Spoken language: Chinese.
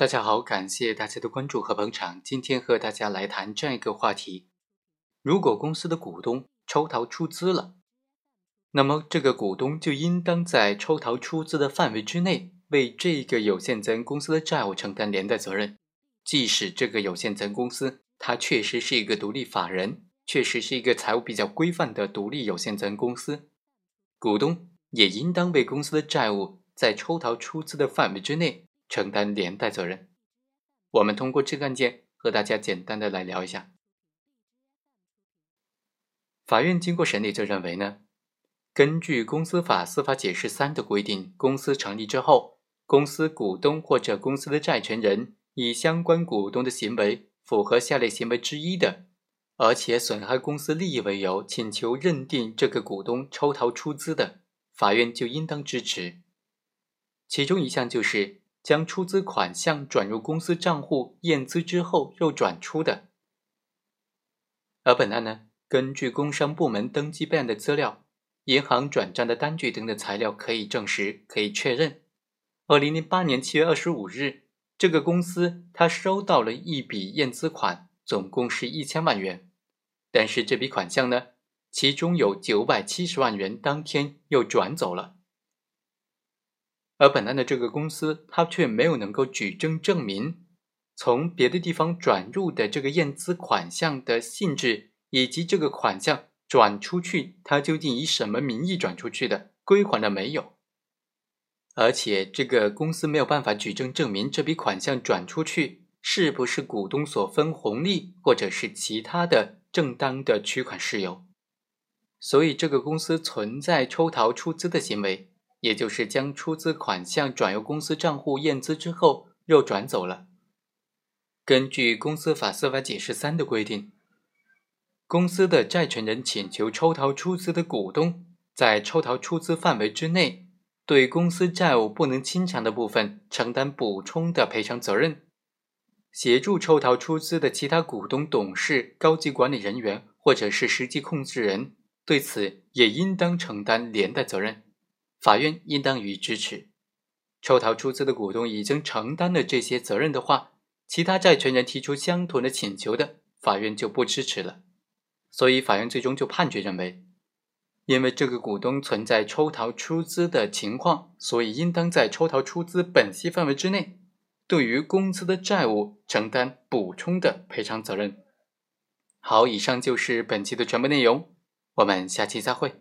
大家好，感谢大家的关注和捧场。今天和大家来谈这样一个话题：如果公司的股东抽逃出资了，那么这个股东就应当在抽逃出资的范围之内，为这个有限责任公司的债务承担连带责任。即使这个有限责任公司它确实是一个独立法人，确实是一个财务比较规范的独立有限责任公司，股东也应当为公司的债务在抽逃出资的范围之内承担连带责任。我们通过这个案件和大家简单的来聊一下。法院经过审理就认为呢。根据公司法司法解释三的规定，公司成立之后，公司股东或者公司的债权人以相关股东的行为符合下列行为之一的，而且损害公司利益为由，请求认定这个股东抽逃出资的，法院就应当支持。其中一项就是将出资款项转入公司账户验资之后又转出的。而本案呢，根据工商部门登记备案的资料。银行转账的单据等的材料可以证实，可以确认。二零零八年七月二十五日，这个公司他收到了一笔验资款，总共是一千万元。但是这笔款项呢，其中有九百七十万元当天又转走了。而本案的这个公司，它却没有能够举证证明，从别的地方转入的这个验资款项的性质以及这个款项。转出去，它究竟以什么名义转出去的？归还了没有？而且这个公司没有办法举证证明这笔款项转出去是不是股东所分红利，或者是其他的正当的取款事由。所以这个公司存在抽逃出资的行为，也就是将出资款项转由公司账户验资之后又转走了。根据公司法司法解释三的规定。公司的债权人请求抽逃出资的股东，在抽逃出资范围之内，对公司债务不能清偿的部分承担补充的赔偿责任。协助抽逃出资的其他股东、董事、高级管理人员或者是实际控制人，对此也应当承担连带责任。法院应当予以支持。抽逃出资的股东已经承担了这些责任的话，其他债权人提出相同的请求的，法院就不支持了。所以，法院最终就判决认为，因为这个股东存在抽逃出资的情况，所以应当在抽逃出资本息范围之内，对于公司的债务承担补充的赔偿责任。好，以上就是本期的全部内容，我们下期再会。